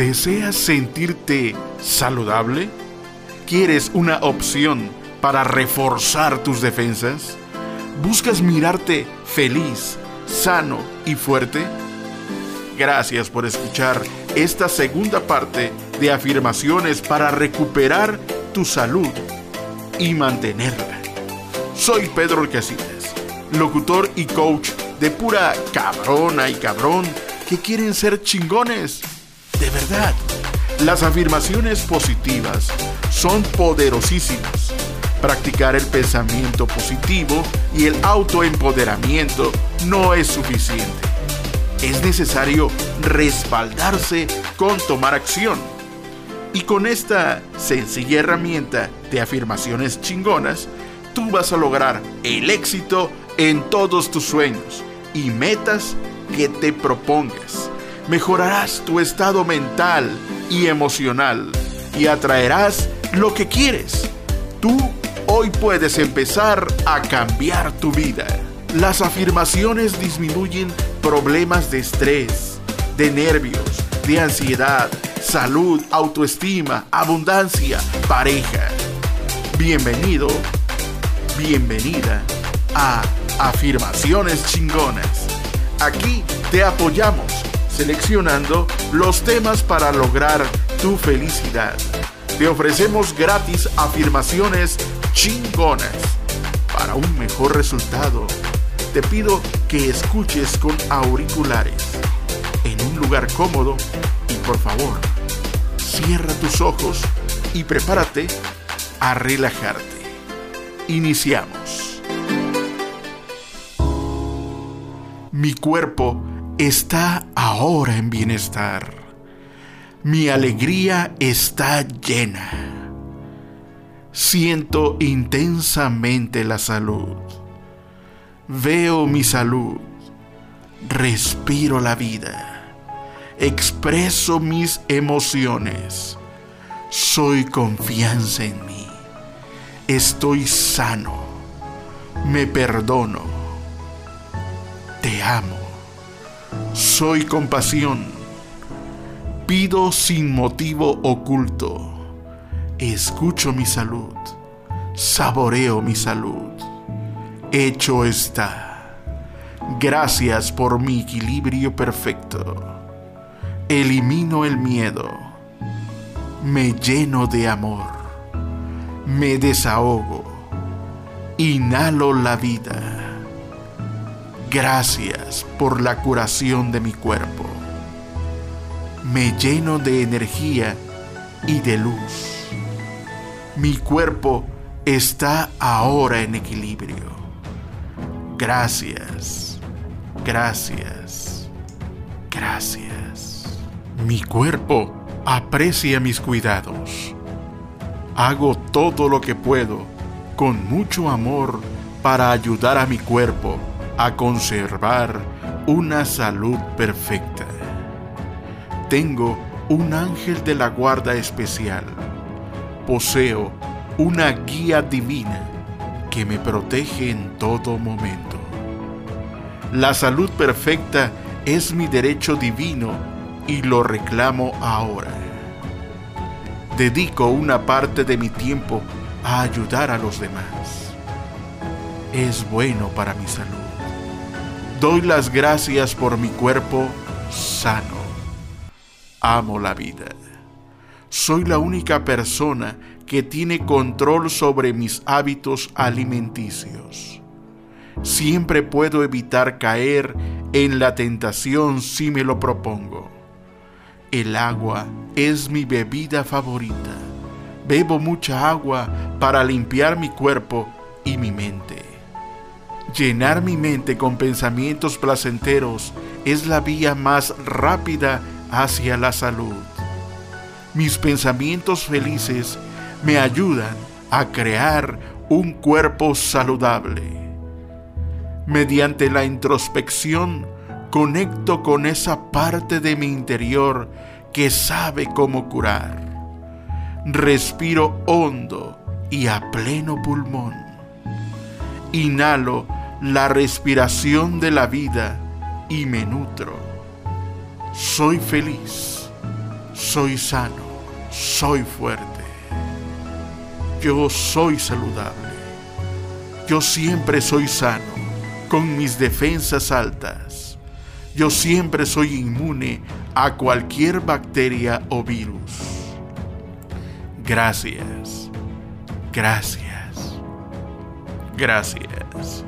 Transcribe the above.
¿Deseas sentirte saludable? ¿Quieres una opción para reforzar tus defensas? ¿Buscas mirarte feliz, sano y fuerte? Gracias por escuchar esta segunda parte de afirmaciones para recuperar tu salud y mantenerla. Soy Pedro Casitas, locutor y coach de pura cabrona y cabrón que quieren ser chingones. De verdad, las afirmaciones positivas son poderosísimas. Practicar el pensamiento positivo y el autoempoderamiento no es suficiente es necesario respaldarse con tomar acción. Y con esta sencilla herramienta de afirmaciones chingonas, tú vas a lograr el éxito en todos tus sueños y metas que te propongas. Mejorarás tu estado mental y emocional y atraerás lo que quieres. Tú hoy puedes empezar a cambiar tu vida. Las afirmaciones disminuyen problemas de estrés, de nervios, de ansiedad, salud, autoestima, abundancia, pareja. Bienvenido, bienvenida a Afirmaciones Chingonas. Aquí te apoyamos seleccionando los temas para lograr tu felicidad. Te ofrecemos gratis afirmaciones chingonas para un mejor resultado te pido que escuches con auriculares en un lugar cómodo y por favor, cierra tus ojos y prepárate a relajarte. Iniciamos. Mi cuerpo está ahora en bienestar. Mi alegría está llena. Siento intensamente la salud. Veo mi salud, respiro la vida, expreso mis emociones, soy confianza en mí, estoy sano, me perdono, te amo, soy compasión, pido sin motivo oculto, escucho mi salud, saboreo mi salud hecho está. Gracias por mi equilibrio perfecto. Elimino el miedo. Me lleno de amor. Me desahogo. Inhalo la vida. Gracias por la curación de mi cuerpo. Me lleno de energía y de luz. Mi cuerpo está ahora en equilibrio. Gracias, gracias, gracias. Mi cuerpo aprecia mis cuidados. Hago todo lo que puedo con mucho amor para ayudar a mi cuerpo a conservar una salud perfecta. Tengo un ángel de la guarda especial. Poseo una guía divina que me protege en todo momento. La salud perfecta es mi derecho divino y lo reclamo ahora. Dedico una parte de mi tiempo a ayudar a los demás. Es bueno para mi salud. Doy las gracias por mi cuerpo sano. Amo la vida. Soy la única persona que tiene control sobre mis hábitos alimenticios. Siempre puedo evitar caer en la tentación si me lo propongo. El agua es mi bebida favorita. Bebo mucha agua para limpiar mi cuerpo y mi mente. Llenar mi mente con pensamientos placenteros es la vía más rápida hacia la salud. Mis pensamientos felices me ayudan a crear un cuerpo saludable. Mediante la introspección conecto con esa parte de mi interior que sabe cómo curar. Respiro hondo y a pleno pulmón. Inhalo la respiración de la vida y me nutro. Soy feliz, soy sano, soy fuerte. Yo soy saludable. Yo siempre soy sano, con mis defensas altas. Yo siempre soy inmune a cualquier bacteria o virus. Gracias. Gracias. Gracias.